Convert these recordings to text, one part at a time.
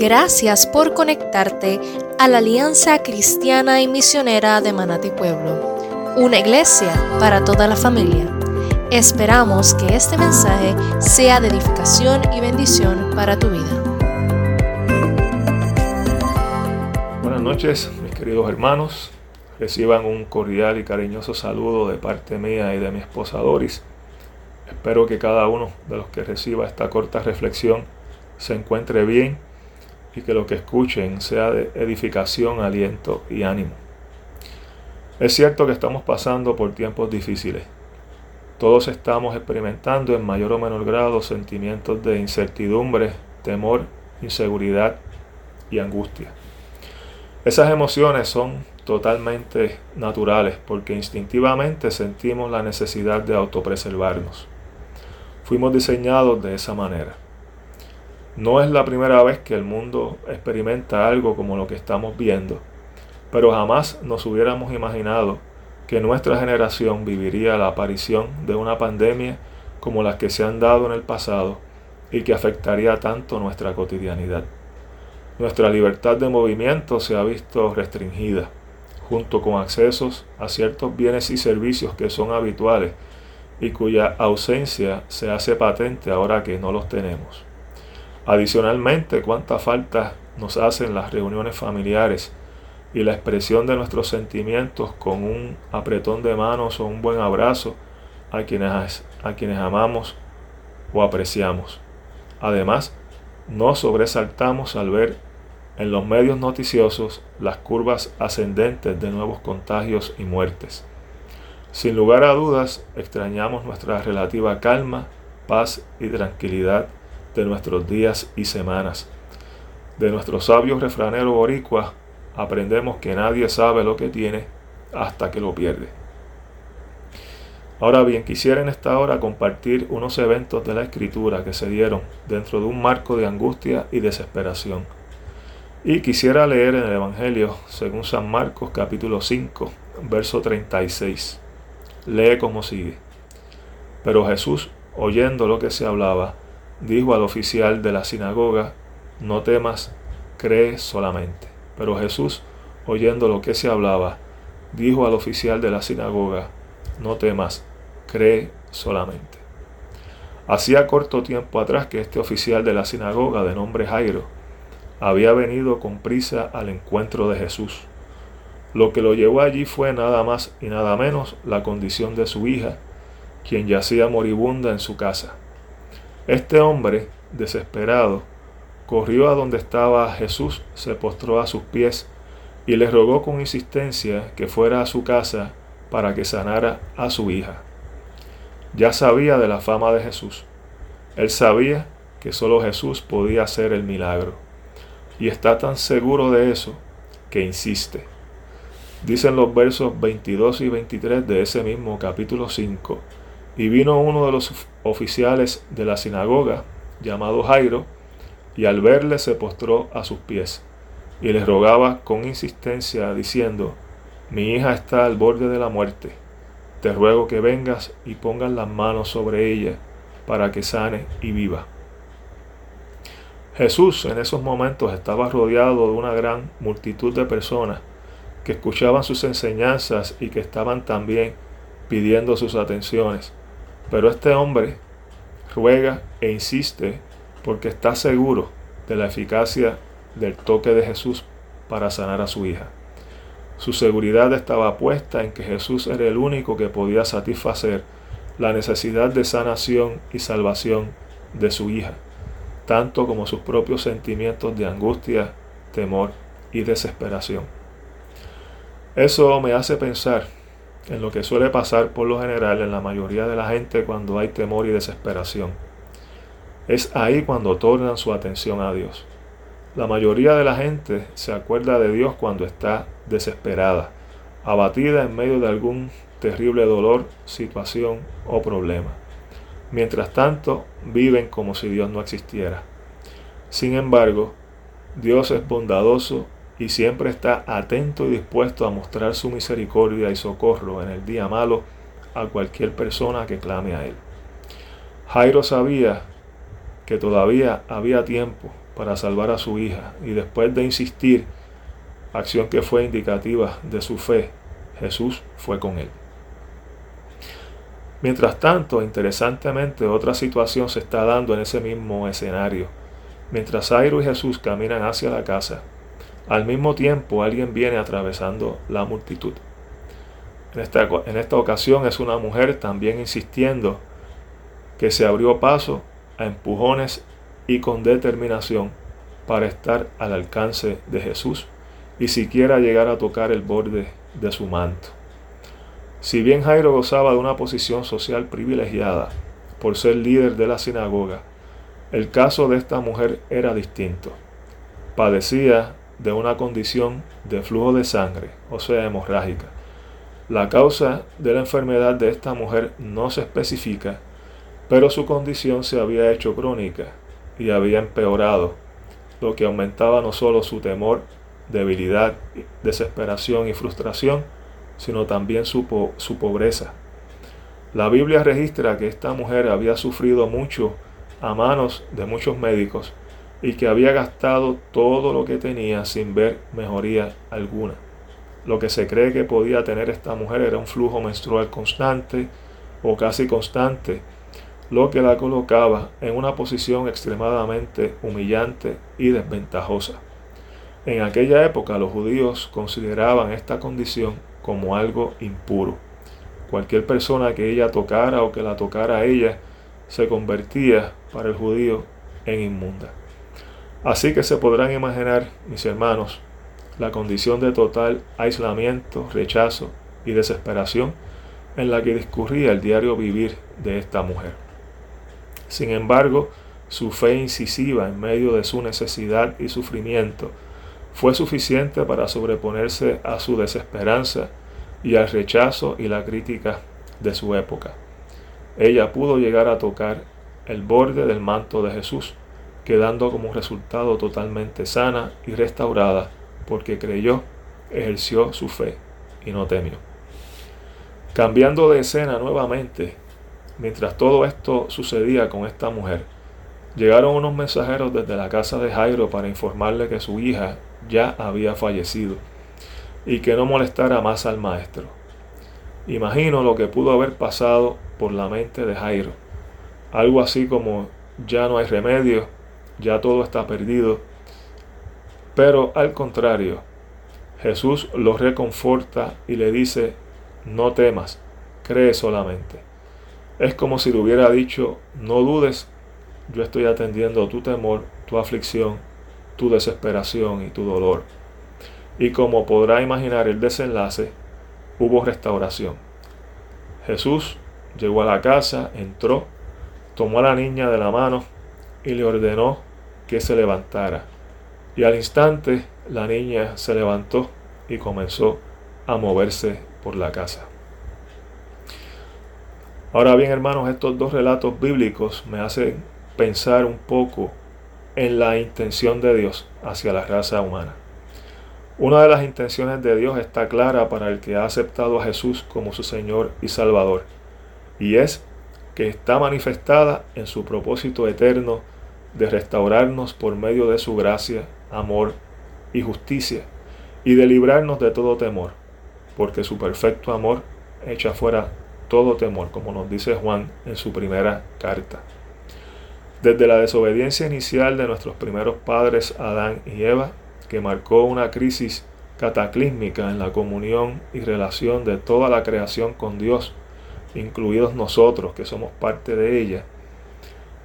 Gracias por conectarte a la Alianza Cristiana y Misionera de Manati Pueblo, una iglesia para toda la familia. Esperamos que este mensaje sea de edificación y bendición para tu vida. Buenas noches, mis queridos hermanos. Reciban un cordial y cariñoso saludo de parte mía y de mi esposa Doris. Espero que cada uno de los que reciba esta corta reflexión se encuentre bien y que lo que escuchen sea de edificación, aliento y ánimo. Es cierto que estamos pasando por tiempos difíciles. Todos estamos experimentando en mayor o menor grado sentimientos de incertidumbre, temor, inseguridad y angustia. Esas emociones son totalmente naturales porque instintivamente sentimos la necesidad de autopreservarnos. Fuimos diseñados de esa manera. No es la primera vez que el mundo experimenta algo como lo que estamos viendo, pero jamás nos hubiéramos imaginado que nuestra generación viviría la aparición de una pandemia como las que se han dado en el pasado y que afectaría tanto nuestra cotidianidad. Nuestra libertad de movimiento se ha visto restringida, junto con accesos a ciertos bienes y servicios que son habituales y cuya ausencia se hace patente ahora que no los tenemos. Adicionalmente, cuánta falta nos hacen las reuniones familiares y la expresión de nuestros sentimientos con un apretón de manos o un buen abrazo a quienes, a quienes amamos o apreciamos. Además, nos sobresaltamos al ver en los medios noticiosos las curvas ascendentes de nuevos contagios y muertes. Sin lugar a dudas, extrañamos nuestra relativa calma, paz y tranquilidad de nuestros días y semanas. De nuestro sabio refranero boricua aprendemos que nadie sabe lo que tiene hasta que lo pierde. Ahora bien, quisiera en esta hora compartir unos eventos de la escritura que se dieron dentro de un marco de angustia y desesperación. Y quisiera leer en el Evangelio según San Marcos capítulo 5, verso 36. Lee como sigue. Pero Jesús, oyendo lo que se hablaba, dijo al oficial de la sinagoga, no temas, cree solamente. Pero Jesús, oyendo lo que se hablaba, dijo al oficial de la sinagoga, no temas, cree solamente. Hacía corto tiempo atrás que este oficial de la sinagoga de nombre Jairo había venido con prisa al encuentro de Jesús. Lo que lo llevó allí fue nada más y nada menos la condición de su hija, quien yacía moribunda en su casa. Este hombre, desesperado, corrió a donde estaba Jesús, se postró a sus pies y le rogó con insistencia que fuera a su casa para que sanara a su hija. Ya sabía de la fama de Jesús. Él sabía que solo Jesús podía hacer el milagro. Y está tan seguro de eso que insiste. Dicen los versos 22 y 23 de ese mismo capítulo 5 y vino uno de los oficiales de la sinagoga, llamado Jairo, y al verle se postró a sus pies, y le rogaba con insistencia, diciendo, Mi hija está al borde de la muerte, te ruego que vengas y pongas las manos sobre ella, para que sane y viva. Jesús en esos momentos estaba rodeado de una gran multitud de personas que escuchaban sus enseñanzas y que estaban también pidiendo sus atenciones. Pero este hombre ruega e insiste porque está seguro de la eficacia del toque de Jesús para sanar a su hija. Su seguridad estaba puesta en que Jesús era el único que podía satisfacer la necesidad de sanación y salvación de su hija, tanto como sus propios sentimientos de angustia, temor y desesperación. Eso me hace pensar en lo que suele pasar por lo general en la mayoría de la gente cuando hay temor y desesperación. Es ahí cuando tornan su atención a Dios. La mayoría de la gente se acuerda de Dios cuando está desesperada, abatida en medio de algún terrible dolor, situación o problema. Mientras tanto, viven como si Dios no existiera. Sin embargo, Dios es bondadoso y siempre está atento y dispuesto a mostrar su misericordia y socorro en el día malo a cualquier persona que clame a él. Jairo sabía que todavía había tiempo para salvar a su hija y después de insistir, acción que fue indicativa de su fe, Jesús fue con él. Mientras tanto, interesantemente, otra situación se está dando en ese mismo escenario. Mientras Jairo y Jesús caminan hacia la casa, al mismo tiempo alguien viene atravesando la multitud. En esta, en esta ocasión es una mujer también insistiendo que se abrió paso a empujones y con determinación para estar al alcance de Jesús y siquiera llegar a tocar el borde de su manto. Si bien Jairo gozaba de una posición social privilegiada por ser líder de la sinagoga, el caso de esta mujer era distinto. Padecía de una condición de flujo de sangre, o sea, hemorrágica. La causa de la enfermedad de esta mujer no se especifica, pero su condición se había hecho crónica y había empeorado, lo que aumentaba no solo su temor, debilidad, desesperación y frustración, sino también su, su pobreza. La Biblia registra que esta mujer había sufrido mucho a manos de muchos médicos y que había gastado todo lo que tenía sin ver mejoría alguna. Lo que se cree que podía tener esta mujer era un flujo menstrual constante o casi constante, lo que la colocaba en una posición extremadamente humillante y desventajosa. En aquella época los judíos consideraban esta condición como algo impuro. Cualquier persona que ella tocara o que la tocara a ella se convertía para el judío en inmunda. Así que se podrán imaginar, mis hermanos, la condición de total aislamiento, rechazo y desesperación en la que discurría el diario vivir de esta mujer. Sin embargo, su fe incisiva en medio de su necesidad y sufrimiento fue suficiente para sobreponerse a su desesperanza y al rechazo y la crítica de su época. Ella pudo llegar a tocar el borde del manto de Jesús, quedando como resultado totalmente sana y restaurada porque creyó, ejerció su fe y no temió. Cambiando de escena nuevamente, mientras todo esto sucedía con esta mujer, llegaron unos mensajeros desde la casa de Jairo para informarle que su hija ya había fallecido y que no molestara más al maestro. Imagino lo que pudo haber pasado por la mente de Jairo. Algo así como ya no hay remedio, ya todo está perdido. Pero al contrario, Jesús lo reconforta y le dice, no temas, cree solamente. Es como si le hubiera dicho, no dudes, yo estoy atendiendo tu temor, tu aflicción, tu desesperación y tu dolor. Y como podrá imaginar el desenlace, hubo restauración. Jesús llegó a la casa, entró, tomó a la niña de la mano y le ordenó que se levantara. Y al instante la niña se levantó y comenzó a moverse por la casa. Ahora bien, hermanos, estos dos relatos bíblicos me hacen pensar un poco en la intención de Dios hacia la raza humana. Una de las intenciones de Dios está clara para el que ha aceptado a Jesús como su Señor y Salvador, y es que está manifestada en su propósito eterno de restaurarnos por medio de su gracia, amor y justicia, y de librarnos de todo temor, porque su perfecto amor echa fuera todo temor, como nos dice Juan en su primera carta. Desde la desobediencia inicial de nuestros primeros padres Adán y Eva, que marcó una crisis cataclísmica en la comunión y relación de toda la creación con Dios, incluidos nosotros que somos parte de ella,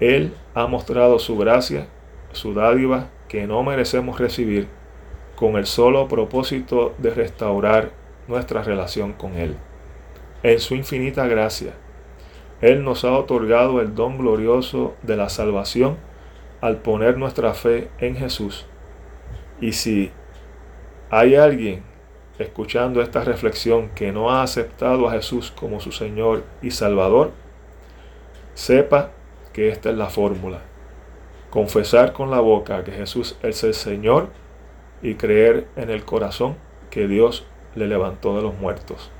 Él ha mostrado su gracia, su dádiva que no merecemos recibir, con el solo propósito de restaurar nuestra relación con Él. En su infinita gracia, él nos ha otorgado el don glorioso de la salvación al poner nuestra fe en Jesús. Y si hay alguien escuchando esta reflexión que no ha aceptado a Jesús como su Señor y Salvador, sepa que esta es la fórmula. Confesar con la boca que Jesús es el Señor y creer en el corazón que Dios le levantó de los muertos.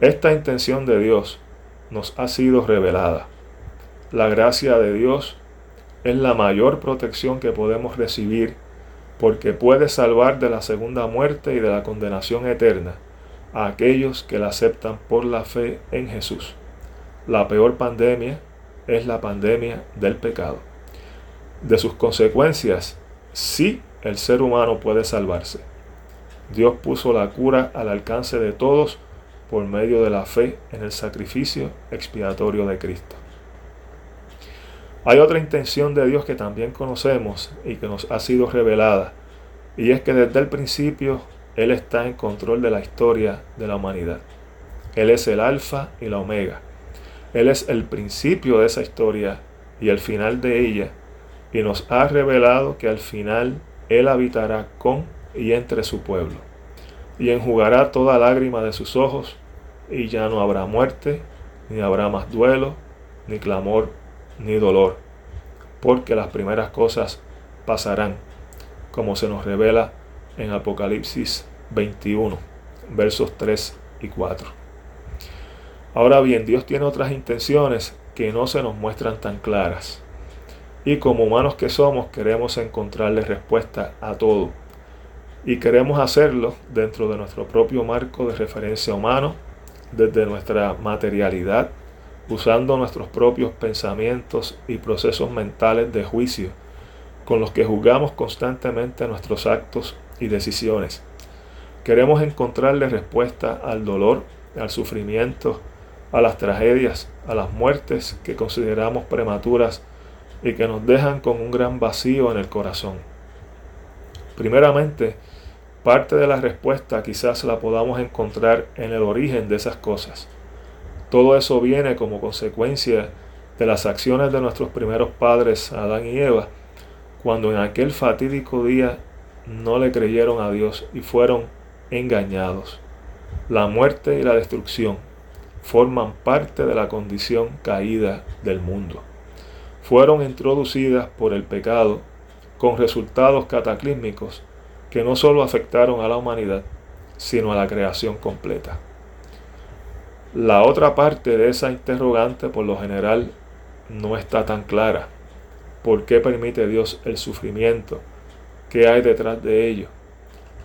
Esta intención de Dios nos ha sido revelada. La gracia de Dios es la mayor protección que podemos recibir porque puede salvar de la segunda muerte y de la condenación eterna a aquellos que la aceptan por la fe en Jesús. La peor pandemia es la pandemia del pecado. De sus consecuencias, sí el ser humano puede salvarse. Dios puso la cura al alcance de todos por medio de la fe en el sacrificio expiatorio de Cristo. Hay otra intención de Dios que también conocemos y que nos ha sido revelada, y es que desde el principio Él está en control de la historia de la humanidad. Él es el alfa y la omega. Él es el principio de esa historia y el final de ella, y nos ha revelado que al final Él habitará con y entre su pueblo, y enjugará toda lágrima de sus ojos, y ya no habrá muerte, ni habrá más duelo, ni clamor, ni dolor, porque las primeras cosas pasarán, como se nos revela en Apocalipsis 21, versos 3 y 4. Ahora bien, Dios tiene otras intenciones que no se nos muestran tan claras. Y como humanos que somos, queremos encontrarle respuesta a todo. Y queremos hacerlo dentro de nuestro propio marco de referencia humano, desde nuestra materialidad, usando nuestros propios pensamientos y procesos mentales de juicio, con los que juzgamos constantemente nuestros actos y decisiones. Queremos encontrarle respuesta al dolor, al sufrimiento, a las tragedias, a las muertes que consideramos prematuras y que nos dejan con un gran vacío en el corazón. Primeramente, parte de la respuesta quizás la podamos encontrar en el origen de esas cosas. Todo eso viene como consecuencia de las acciones de nuestros primeros padres, Adán y Eva, cuando en aquel fatídico día no le creyeron a Dios y fueron engañados. La muerte y la destrucción forman parte de la condición caída del mundo. Fueron introducidas por el pecado con resultados cataclísmicos que no solo afectaron a la humanidad, sino a la creación completa. La otra parte de esa interrogante por lo general no está tan clara. ¿Por qué permite Dios el sufrimiento? ¿Qué hay detrás de ello?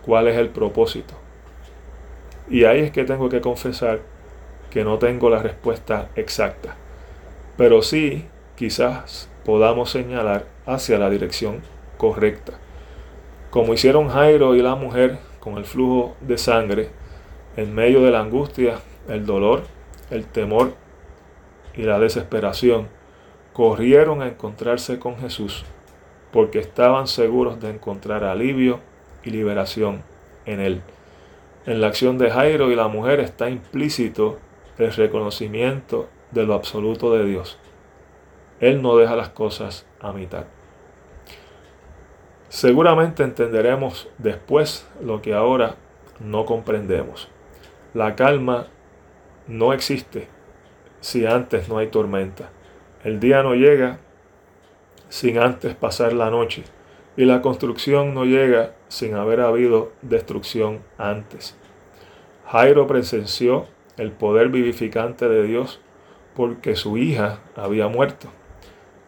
¿Cuál es el propósito? Y ahí es que tengo que confesar que no tengo la respuesta exacta. Pero sí, quizás podamos señalar hacia la dirección correcta. Como hicieron Jairo y la mujer con el flujo de sangre, en medio de la angustia el dolor, el temor y la desesperación, corrieron a encontrarse con Jesús porque estaban seguros de encontrar alivio y liberación en Él. En la acción de Jairo y la mujer está implícito el reconocimiento de lo absoluto de Dios. Él no deja las cosas a mitad. Seguramente entenderemos después lo que ahora no comprendemos. La calma no existe si antes no hay tormenta. El día no llega sin antes pasar la noche y la construcción no llega sin haber habido destrucción antes. Jairo presenció el poder vivificante de Dios porque su hija había muerto.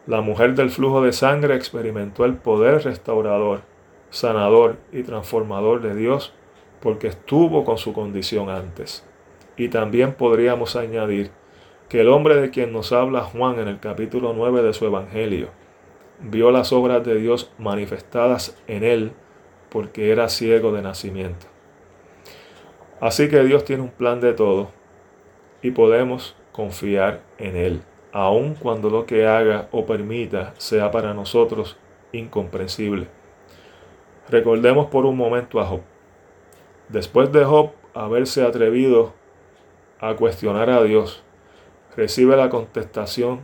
La mujer del flujo de sangre experimentó el poder restaurador, sanador y transformador de Dios porque estuvo con su condición antes. Y también podríamos añadir que el hombre de quien nos habla Juan en el capítulo 9 de su Evangelio vio las obras de Dios manifestadas en él porque era ciego de nacimiento. Así que Dios tiene un plan de todo y podemos confiar en Él, aun cuando lo que haga o permita sea para nosotros incomprensible. Recordemos por un momento a Job. Después de Job haberse atrevido a cuestionar a Dios, recibe la contestación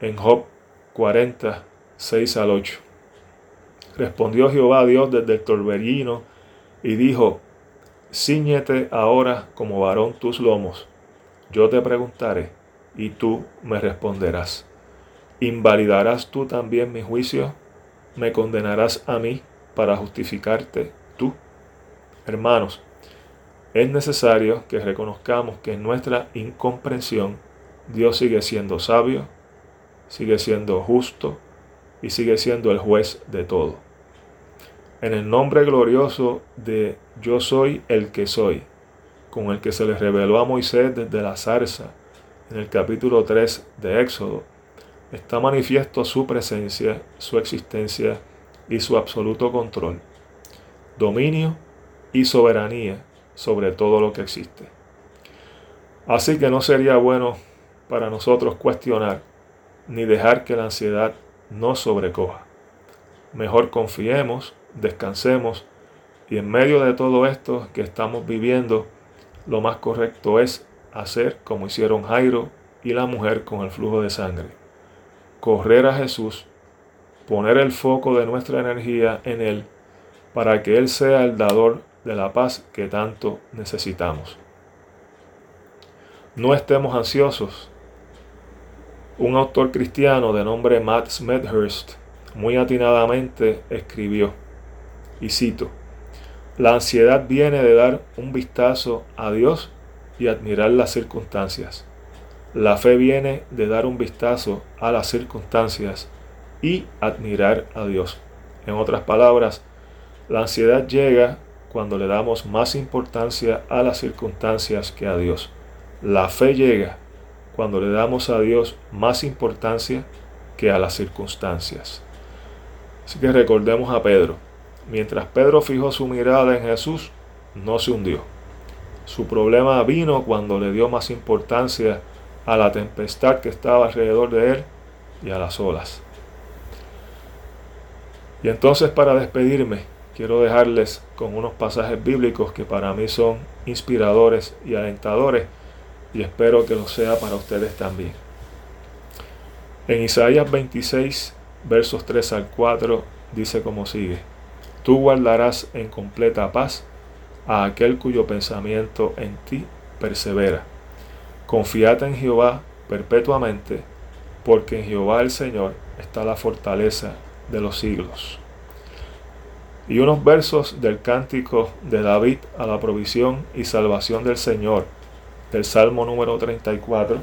en Job 40, 6 al 8. Respondió Jehová a Dios desde el torbellino y dijo, Cíñete ahora como varón tus lomos. Yo te preguntaré y tú me responderás. ¿Invalidarás tú también mi juicio? ¿Me condenarás a mí para justificarte tú? Hermanos, es necesario que reconozcamos que en nuestra incomprensión Dios sigue siendo sabio, sigue siendo justo y sigue siendo el juez de todo. En el nombre glorioso de Yo soy el que soy, con el que se le reveló a Moisés desde la zarza, en el capítulo 3 de Éxodo, está manifiesto su presencia, su existencia y su absoluto control, dominio y soberanía sobre todo lo que existe. Así que no sería bueno para nosotros cuestionar ni dejar que la ansiedad nos sobrecoja. Mejor confiemos, descansemos y en medio de todo esto que estamos viviendo, lo más correcto es hacer como hicieron Jairo y la mujer con el flujo de sangre. Correr a Jesús, poner el foco de nuestra energía en Él para que Él sea el dador de la paz que tanto necesitamos. No estemos ansiosos. Un autor cristiano de nombre Matt Smethurst muy atinadamente escribió, y cito, la ansiedad viene de dar un vistazo a Dios y admirar las circunstancias. La fe viene de dar un vistazo a las circunstancias y admirar a Dios. En otras palabras, la ansiedad llega cuando le damos más importancia a las circunstancias que a Dios. La fe llega cuando le damos a Dios más importancia que a las circunstancias. Así que recordemos a Pedro. Mientras Pedro fijó su mirada en Jesús, no se hundió. Su problema vino cuando le dio más importancia a la tempestad que estaba alrededor de él y a las olas. Y entonces para despedirme, quiero dejarles con unos pasajes bíblicos que para mí son inspiradores y alentadores y espero que lo sea para ustedes también. En Isaías 26, versos 3 al 4, dice como sigue, Tú guardarás en completa paz a aquel cuyo pensamiento en ti persevera. Confiad en Jehová perpetuamente, porque en Jehová el Señor está la fortaleza de los siglos y unos versos del cántico de David a la provisión y salvación del Señor, del Salmo número 34.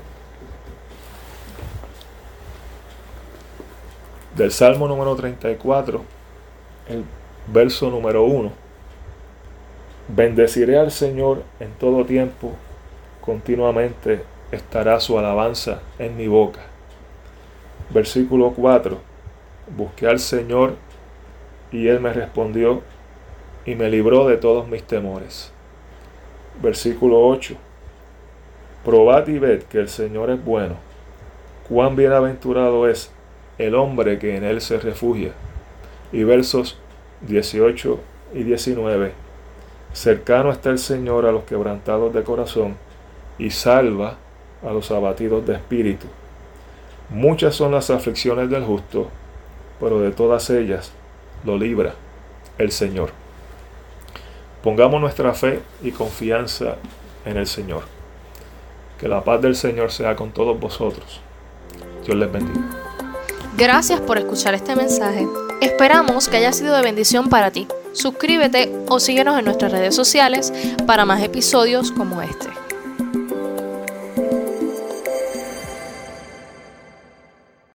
Del Salmo número 34, el verso número 1. Bendeciré al Señor en todo tiempo, continuamente estará su alabanza en mi boca. Versículo 4. Busqué al Señor y él me respondió y me libró de todos mis temores. Versículo 8. Probad y ved que el Señor es bueno. Cuán bienaventurado es el hombre que en él se refugia. Y versos 18 y 19. Cercano está el Señor a los quebrantados de corazón y salva a los abatidos de espíritu. Muchas son las aflicciones del justo, pero de todas ellas lo libra el Señor. Pongamos nuestra fe y confianza en el Señor. Que la paz del Señor sea con todos vosotros. Dios les bendiga. Gracias por escuchar este mensaje. Esperamos que haya sido de bendición para ti. Suscríbete o síguenos en nuestras redes sociales para más episodios como este.